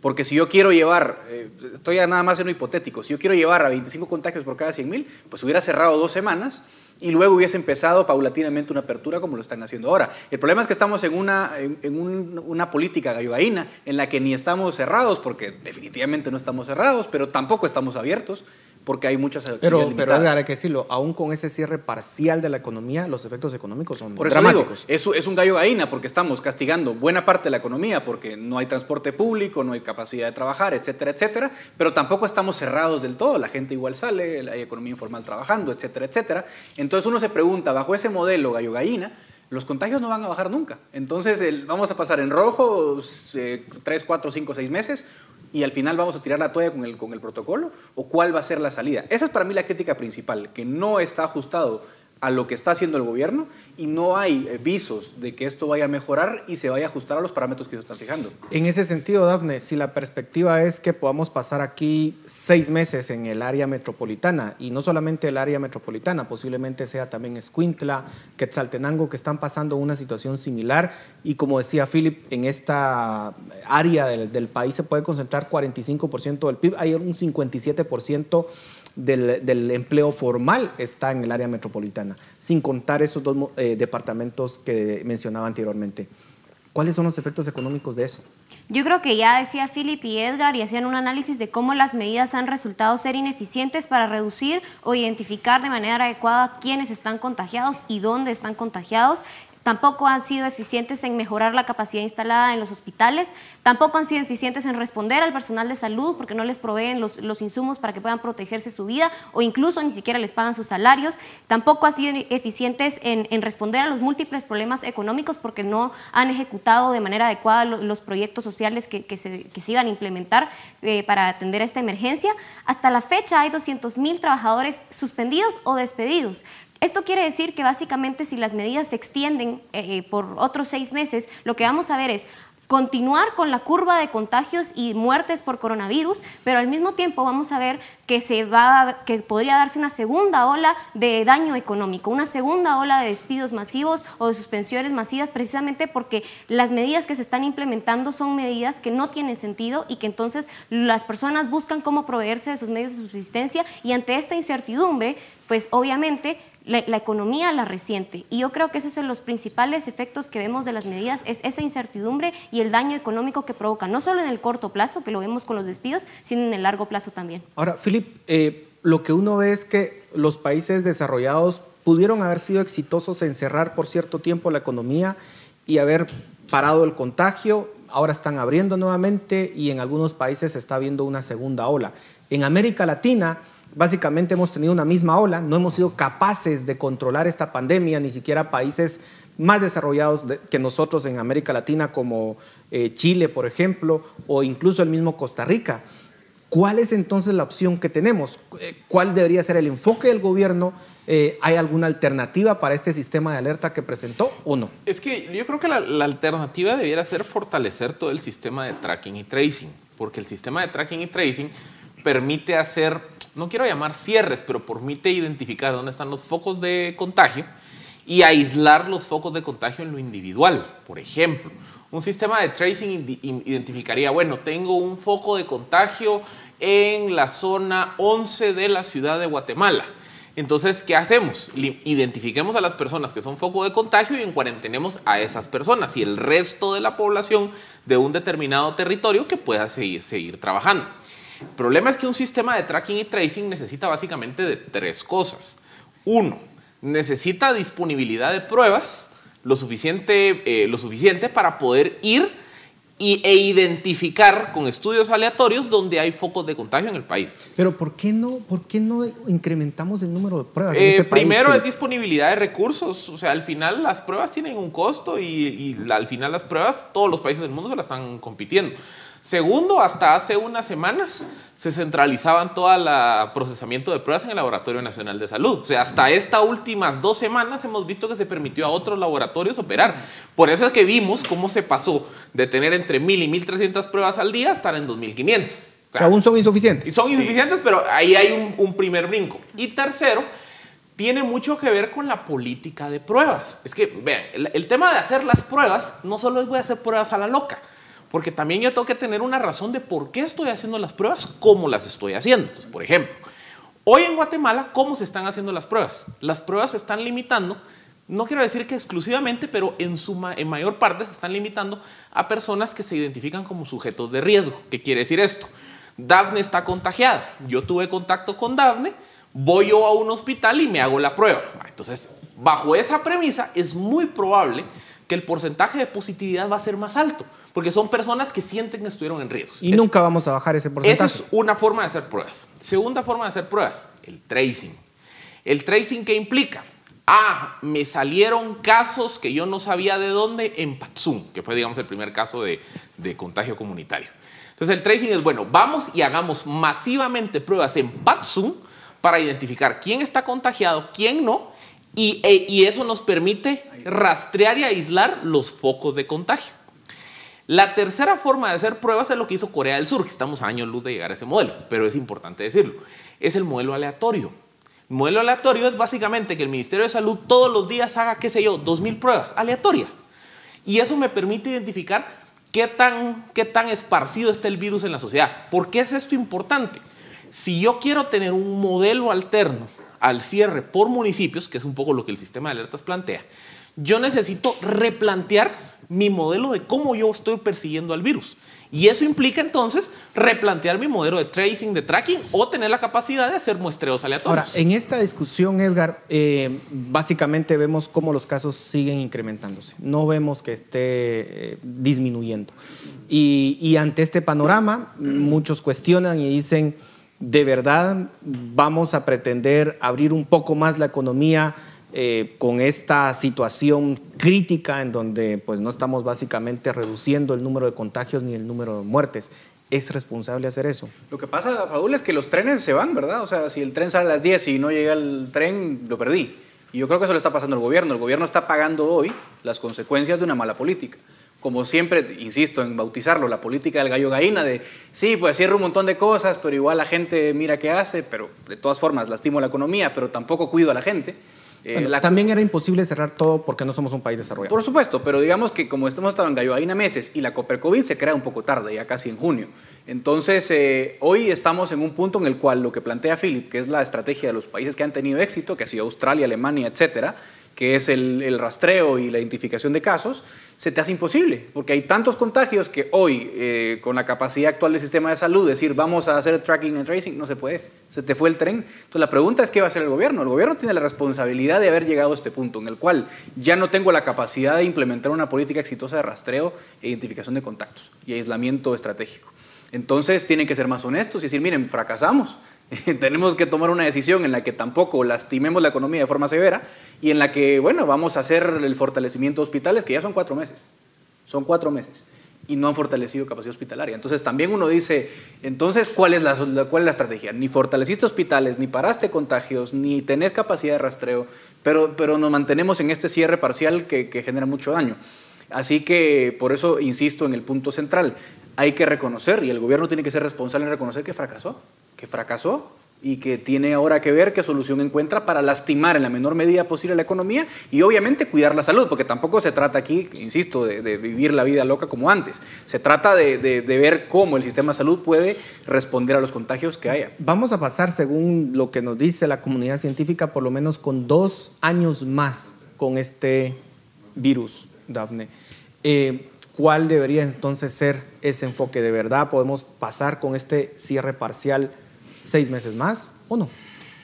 Porque si yo quiero llevar, eh, estoy nada más en lo hipotético, si yo quiero llevar a 25 contagios por cada 100.000, pues hubiera cerrado dos semanas y luego hubiese empezado paulatinamente una apertura como lo están haciendo ahora. El problema es que estamos en una, en, una política gallogaína en la que ni estamos cerrados, porque definitivamente no estamos cerrados, pero tampoco estamos abiertos porque hay muchas pero, pero hay que decirlo, aún con ese cierre parcial de la economía, los efectos económicos son Por eso dramáticos. Digo, es, es un gallo gallina porque estamos castigando buena parte de la economía porque no hay transporte público, no hay capacidad de trabajar, etcétera, etcétera, pero tampoco estamos cerrados del todo, la gente igual sale, hay economía informal trabajando, etcétera, etcétera. Entonces uno se pregunta, bajo ese modelo gallo gallina, los contagios no van a bajar nunca. Entonces vamos a pasar en rojo 3, 4, 5, 6 meses y al final vamos a tirar la toalla con el, con el protocolo? ¿O cuál va a ser la salida? Esa es para mí la crítica principal, que no está ajustado a lo que está haciendo el gobierno y no hay visos de que esto vaya a mejorar y se vaya a ajustar a los parámetros que se están fijando. En ese sentido, Dafne, si la perspectiva es que podamos pasar aquí seis meses en el área metropolitana y no solamente el área metropolitana, posiblemente sea también Escuintla, Quetzaltenango, que están pasando una situación similar y como decía Philip, en esta área del, del país se puede concentrar 45% del PIB, hay un 57% del, empleo formal está en el área metropolitana, sin contar esos dos eh, departamentos que mencionaba anteriormente. ¿Cuáles son los efectos económicos de eso? Yo creo que ya decía Philip y Edgar y hacían un análisis de cómo las medidas han resultado ser ineficientes para reducir o identificar de manera adecuada quiénes están contagiados y dónde están contagiados tampoco han sido eficientes en mejorar la capacidad instalada en los hospitales, tampoco han sido eficientes en responder al personal de salud porque no les proveen los, insumos para que puedan protegerse su vida o incluso ni siquiera les pagan sus salarios, tampoco han sido eficientes en, responder a los múltiples problemas económicos porque no han ejecutado de manera adecuada los, proyectos sociales que, se, iban a implementar eh, para atender a esta emergencia. Hasta la fecha hay 200 mil trabajadores suspendidos o despedidos. Esto quiere decir que básicamente si las medidas se extienden eh, eh, por otros seis meses, lo que vamos a ver es continuar con la curva de contagios y muertes por coronavirus, pero al mismo tiempo vamos a ver que se va que podría darse una segunda ola de daño económico, una segunda ola de despidos masivos o de suspensiones masivas precisamente porque las medidas que se están implementando son medidas que no tienen sentido y que entonces las personas buscan cómo proveerse de sus medios de subsistencia y ante esta incertidumbre, pues obviamente la, economía la resiente. Y yo creo que esos son los principales efectos que vemos de las medidas, es esa incertidumbre y el daño económico que provoca, no solo en el corto plazo, que lo vemos con los despidos, sino en el largo plazo también. Ahora, Philip, eh, lo que uno ve es que los países desarrollados pudieron haber sido exitosos en cerrar por cierto tiempo la economía y haber parado el contagio, ahora están abriendo nuevamente y en algunos países se está viendo una segunda ola. En América Latina, básicamente hemos tenido una misma ola, no hemos sido capaces de controlar esta pandemia, ni siquiera países más desarrollados que nosotros en América Latina, como eh, Chile, por ejemplo, o incluso el mismo Costa Rica. ¿Cuál es entonces la opción que tenemos? Eh, ¿Cuál debería ser el enfoque del gobierno? Eh, ¿Hay alguna alternativa para este sistema de alerta que presentó o no? Es que yo creo que la, la alternativa debiera ser fortalecer todo el sistema de tracking y tracing, porque el sistema de tracking y tracing permite hacer no quiero llamar cierres, pero permite identificar dónde están los focos de contagio y aislar los focos de contagio en lo individual. Por ejemplo, un sistema de tracing identificaría, bueno, tengo un foco de contagio en la zona 11 de la ciudad de Guatemala. Entonces, ¿qué hacemos? Identifiquemos a las personas que son foco de contagio y en cuarentenemos a esas personas y el resto de la población de un determinado territorio que pueda seguir, seguir trabajando. El problema es que un sistema de tracking y tracing necesita básicamente de tres cosas. Uno, necesita disponibilidad de pruebas lo suficiente, eh, lo suficiente para poder ir y, e identificar con estudios aleatorios donde hay focos de contagio en el país. Pero ¿por qué no, por qué no incrementamos el número de pruebas? en este primero es disponibilidad de recursos. O sea, al final las pruebas tienen un costo y, y al final las pruebas todos los países del mundo se las están compitiendo. Segundo, hasta hace unas semanas se centralizaban todo el procesamiento de pruebas en el Laboratorio Nacional de Salud. O sea, hasta estas últimas dos semanas hemos visto que se permitió a otros laboratorios operar. Por eso es que vimos cómo se pasó de tener entre 1.000 y 1.300 pruebas al día a estar en 2.500. O aún son insuficientes. Son insuficientes, pero ahí hay un, un primer brinco. Y tercero, tiene mucho que ver con la política de pruebas. Es que, vean, el, el, tema de hacer las pruebas no solo es voy a hacer pruebas a la loca, porque también yo tengo que tener una razón de por qué estoy haciendo las pruebas, cómo las estoy haciendo. Entonces, por ejemplo, hoy en Guatemala, ¿cómo se están haciendo las pruebas? Las pruebas se están limitando, no quiero decir que exclusivamente, pero en, su, en mayor parte se están limitando a personas que se identifican como sujetos de riesgo. ¿Qué quiere decir esto? Dafne está contagiada. Yo tuve contacto con Dafne voy yo a un hospital y me hago la prueba. Entonces, bajo esa premisa, es muy probable que el porcentaje de positividad va a ser más alto, porque son personas que sienten que estuvieron en riesgo. Y nunca vamos a bajar ese porcentaje. Esa es una forma de hacer pruebas. Segunda forma de hacer pruebas, el tracing. El tracing que implica, ah, me salieron casos que yo no sabía de dónde en Patsum, que fue, digamos, el primer caso de, de contagio comunitario. Entonces, el tracing es, bueno, vamos y hagamos masivamente pruebas en Patsum para identificar quién está contagiado, quién no, y, e, y, eso nos permite rastrear y aislar los focos de contagio. La tercera forma de hacer pruebas es lo que hizo Corea del Sur, que estamos a años luz de llegar a ese modelo, pero es importante decirlo. Es el modelo aleatorio. El modelo aleatorio es básicamente que el Ministerio de Salud todos los días haga, qué sé yo, 2.000 pruebas, aleatoria. Y eso me permite identificar qué tan, qué tan esparcido está el virus en la sociedad. ¿Por qué es esto importante? Si yo quiero tener un modelo alterno al cierre por municipios, que es un poco lo que el sistema de alertas plantea, yo necesito replantear mi modelo de cómo yo estoy persiguiendo al virus. Y eso implica entonces replantear mi modelo de tracing, de tracking o tener la capacidad de hacer muestreos aleatorios. Ahora, en esta discusión, Edgar, eh, básicamente vemos cómo los casos siguen incrementándose. No vemos que esté eh, disminuyendo. Y, y ante este panorama, muchos cuestionan y dicen de verdad vamos a pretender abrir un poco más la economía eh, con esta situación crítica en donde pues no estamos básicamente reduciendo el número de contagios ni el número de muertes. ¿Es responsable hacer eso? Lo que pasa, Paul, es que los trenes se van, ¿verdad? O sea, si el tren sale a las 10 y no llega el tren, lo perdí. Y yo creo que eso le está pasando al gobierno. El gobierno está pagando hoy las consecuencias de una mala política como siempre, insisto en bautizarlo, la política del gallo gallina, de sí, pues cierro un montón de cosas, pero igual la gente mira qué hace, pero de todas formas lastimo la economía, pero tampoco cuido a la gente. Eh, también era imposible cerrar todo porque no somos un país desarrollado. Por supuesto, pero digamos que como estamos estado en gallo gallina meses y la Copercovid se crea un poco tarde, ya casi en junio. Entonces, eh, hoy estamos en un punto en el cual lo que plantea Philip, que es la estrategia de los países que han tenido éxito, que ha sido Australia, Alemania, etcétera, que es el, rastreo y la identificación de casos, se te hace imposible, porque hay tantos contagios que hoy, eh, con la capacidad actual del sistema de salud, decir vamos a hacer tracking and tracing, no se puede, se te fue el tren. Entonces la pregunta es qué va a hacer el gobierno. El gobierno tiene la responsabilidad de haber llegado a este punto en el cual ya no tengo la capacidad de implementar una política exitosa de rastreo e identificación de contactos y aislamiento estratégico. Entonces tienen que ser más honestos y decir, miren, fracasamos, tenemos que tomar una decisión en la que tampoco lastimemos la economía de forma severa y en la que, bueno, vamos a hacer el fortalecimiento de hospitales, que ya son cuatro meses, son cuatro meses, y no han fortalecido capacidad hospitalaria. Entonces también uno dice, entonces, ¿cuál es la, cuál es la estrategia? Ni fortaleciste hospitales, ni paraste contagios, ni tenés capacidad de rastreo, pero, pero nos mantenemos en este cierre parcial que, que genera mucho daño. Así que por eso insisto en el punto central. Hay que reconocer, y el gobierno tiene que ser responsable en reconocer que fracasó que fracasó y que tiene ahora que ver qué solución encuentra para lastimar en la menor medida posible la economía y obviamente cuidar la salud, porque tampoco se trata aquí, insisto, de, vivir la vida loca como antes. Se trata de, de, ver cómo el sistema de salud puede responder a los contagios que haya. Vamos a pasar, según lo que nos dice la comunidad científica, por lo menos con dos años más con este virus, Dafne. Eh, ¿Cuál debería entonces ser ese enfoque? ¿De verdad podemos pasar con este cierre parcial? seis meses más o no?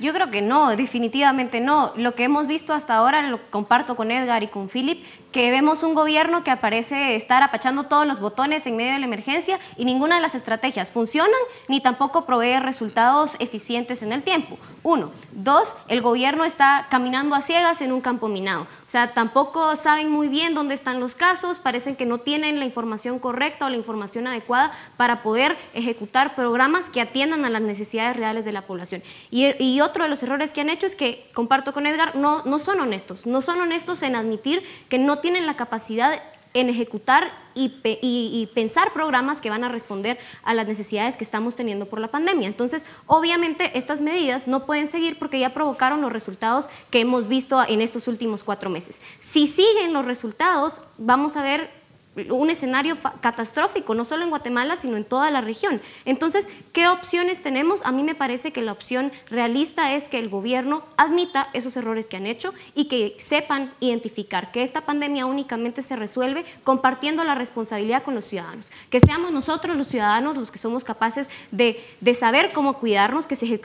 Yo creo que no, definitivamente no. Lo que hemos visto hasta ahora, lo comparto con Edgar y con Philip, que vemos un gobierno que aparece estar apachando todos los botones en medio de la emergencia y ninguna de las estrategias funcionan ni tampoco provee resultados eficientes en el tiempo. Uno. Dos, el gobierno está caminando a ciegas en un campo minado. O sea, tampoco saben muy bien dónde están los casos, parecen que no tienen la información correcta o la información adecuada para poder ejecutar programas que atiendan a las necesidades reales de la población. Y, otro de los errores que han hecho es que, comparto con Edgar, no, no son honestos. No son honestos en admitir que no tienen la capacidad en ejecutar y, pensar programas que van a responder a las necesidades que estamos teniendo por la pandemia. Entonces, obviamente, estas medidas no pueden seguir porque ya provocaron los resultados que hemos visto en estos últimos cuatro meses. Si siguen los resultados, vamos a ver un escenario catastrófico, no solo en Guatemala, sino en toda la región. Entonces, ¿qué opciones tenemos? A mí me parece que la opción realista es que el gobierno admita esos errores que han hecho y que sepan identificar que esta pandemia únicamente se resuelve compartiendo la responsabilidad con los ciudadanos. Que seamos nosotros los ciudadanos los que somos capaces de, saber cómo cuidarnos, que se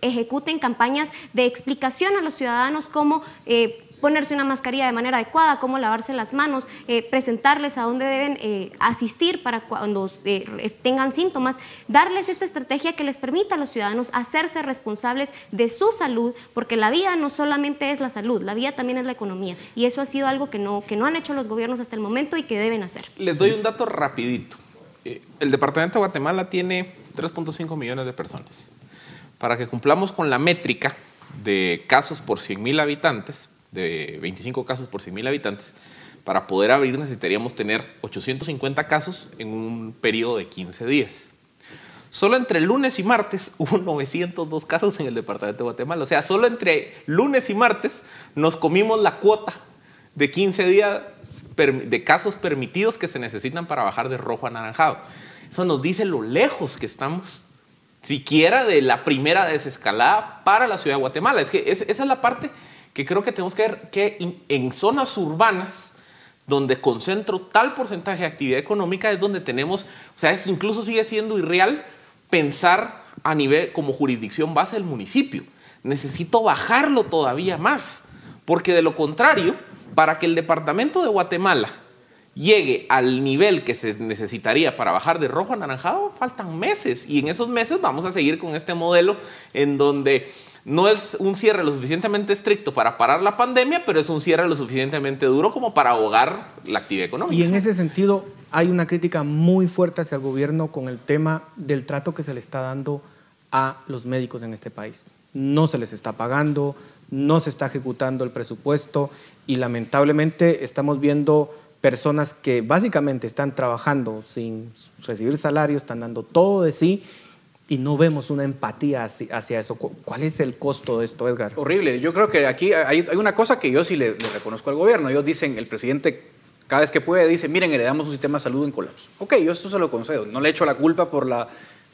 ejecuten campañas de explicación a los ciudadanos cómo... Eh, ponerse una mascarilla de manera adecuada, cómo lavarse las manos, eh, presentarles a dónde deben eh, asistir para cuando eh, tengan síntomas, darles esta estrategia que les permita a los ciudadanos hacerse responsables de su salud, porque la vida no solamente es la salud, la vida también es la economía. Y eso ha sido algo que no, que no han hecho los gobiernos hasta el momento y que deben hacer. Les doy un dato rapidito. El departamento de Guatemala tiene 3.5 millones de personas. Para que cumplamos con la métrica de casos por 100 mil habitantes, de 25 casos por 100.000 habitantes, para poder abrir necesitaríamos tener 850 casos en un periodo de 15 días. Solo entre lunes y martes hubo 902 casos en el departamento de Guatemala. O sea, solo entre lunes y martes nos comimos la cuota de 15 días de casos permitidos que se necesitan para bajar de rojo a anaranjado. Eso nos dice lo lejos que estamos, siquiera de la primera desescalada para la ciudad de Guatemala. Es que esa es la parte que creo que tenemos que ver que en zonas urbanas donde concentro tal porcentaje de actividad económica es donde tenemos, o sea, es, incluso sigue siendo irreal pensar a nivel como jurisdicción base del municipio. Necesito bajarlo todavía más, porque de lo contrario, para que el departamento de Guatemala llegue al nivel que se necesitaría para bajar de rojo a anaranjado, faltan meses. Y en esos meses vamos a seguir con este modelo en donde no es un cierre lo suficientemente estricto para parar la pandemia, pero es un cierre lo suficientemente duro como para ahogar la actividad económica. Y en ese sentido hay una crítica muy fuerte hacia el gobierno con el tema del trato que se le está dando a los médicos en este país. No se les está pagando, no se está ejecutando el presupuesto y lamentablemente estamos viendo personas que básicamente están trabajando sin recibir salario, están dando todo de sí y no vemos una empatía hacia, eso. ¿Cuál es el costo de esto, Edgar? Horrible. Yo creo que aquí hay, una cosa que yo sí le, reconozco al gobierno. Ellos dicen, el presidente cada vez que puede dice, miren, heredamos un sistema de salud en colapso. Ok, yo esto se lo concedo. No le echo la culpa por la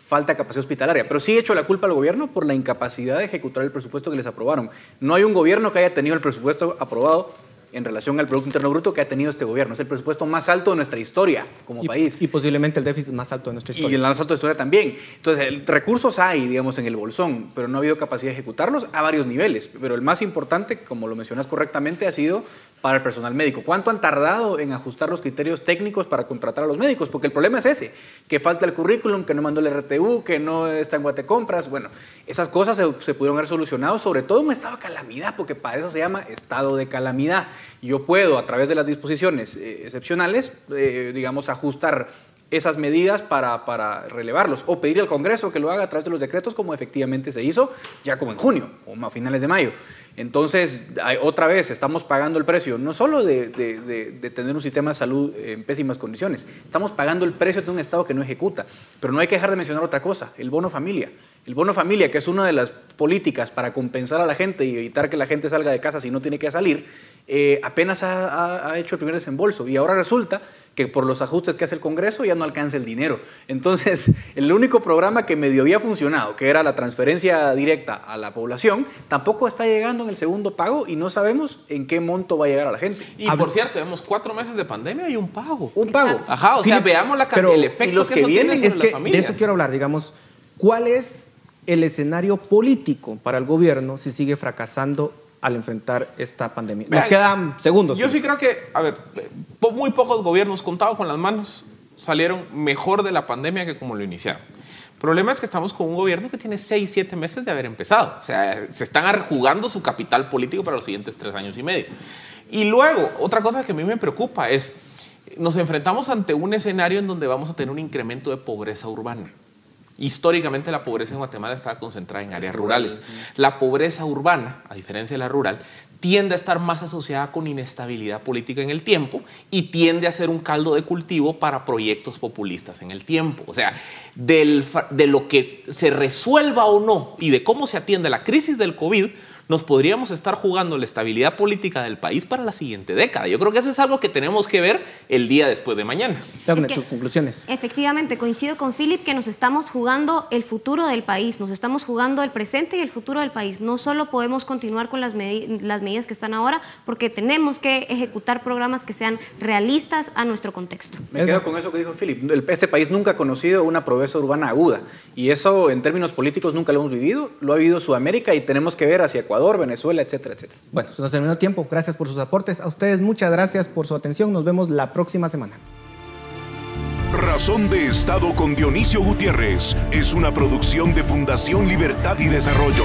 falta de capacidad hospitalaria, pero sí echo la culpa al gobierno por la incapacidad de ejecutar el presupuesto que les aprobaron. No hay un gobierno que haya tenido el presupuesto aprobado en relación al Producto Interno Bruto que ha tenido este gobierno. Es el presupuesto más alto de nuestra historia como país. Y posiblemente el déficit más alto de nuestra historia. Y el más alto de historia también. Entonces, recursos hay, digamos, en el bolsón, pero no ha habido capacidad de ejecutarlos a varios niveles. Pero el más importante, como lo mencionas correctamente, ha sido para el personal médico. ¿Cuánto han tardado en ajustar los criterios técnicos para contratar a los médicos? Porque el problema es ese, que falta el currículum, que no mandó el RTU, que no está en Guatecompras. Bueno, esas cosas se, pudieron haber solucionado, sobre todo en un estado de calamidad, porque para eso se llama estado de calamidad. Yo puedo, a través de las disposiciones eh, excepcionales, eh, digamos, ajustar esas medidas para, para, relevarlos o pedir al Congreso que lo haga a través de los decretos como efectivamente se hizo ya como en junio o a finales de mayo. Entonces, otra vez, estamos pagando el precio, no solo de, tener un sistema de salud en pésimas condiciones, estamos pagando el precio de un Estado que no ejecuta. Pero no hay que dejar de mencionar otra cosa, el bono familia. El bono familia, que es una de las políticas para compensar a la gente y evitar que la gente salga de casa si no tiene que salir, eh, apenas ha, hecho el primer desembolso. Y ahora resulta que por los ajustes que hace el Congreso ya no alcanza el dinero. Entonces, el único programa que medio había funcionado, que era la transferencia directa a la población, tampoco está llegando en el segundo pago y no sabemos en qué monto va a llegar a la gente. Y por cierto, tenemos cuatro meses de pandemia y un pago. Un pago. Ajá, o sea, veamos la, el efecto los que, vienen es que De eso quiero hablar, digamos, ¿cuál es el escenario político para el gobierno si sigue fracasando al enfrentar esta pandemia? Nos quedan segundos. Yo sí creo que, a ver, muy pocos gobiernos contados con las manos salieron mejor de la pandemia que como lo iniciaron. El problema es que estamos con un gobierno que tiene seis, siete meses de haber empezado. O sea, se están jugando su capital político para los siguientes tres años y medio. Y luego, otra cosa que a mí me preocupa es, nos enfrentamos ante un escenario en donde vamos a tener un incremento de pobreza urbana. Históricamente la pobreza en Guatemala estaba concentrada en áreas rurales. La pobreza urbana, a diferencia de la rural, tiende a estar más asociada con inestabilidad política en el tiempo y tiende a ser un caldo de cultivo para proyectos populistas en el tiempo. O sea, de lo que se resuelva o no y de cómo se atiende la crisis del COVID nos podríamos estar jugando la estabilidad política del país para la siguiente década. Yo creo que eso es algo que tenemos que ver el día después de mañana. Dame tus conclusiones. Efectivamente, coincido con Philip que nos estamos jugando el futuro del país, nos estamos jugando el presente y el futuro del país. No solo podemos continuar con las, las medidas que están ahora, porque tenemos que ejecutar programas que sean realistas a nuestro contexto. Me quedo con eso que dijo Philip. Este país nunca ha conocido una pobreza urbana aguda y eso en términos políticos nunca lo hemos vivido. Lo ha vivido Sudamérica y tenemos que ver hacia Ecuador Venezuela, etcétera, etcétera. Bueno, se nos terminó el tiempo. Gracias por sus aportes. A ustedes muchas gracias por su atención. Nos vemos la próxima semana. Razón de Estado con Dionisio Gutiérrez es una producción de Fundación Libertad y Desarrollo.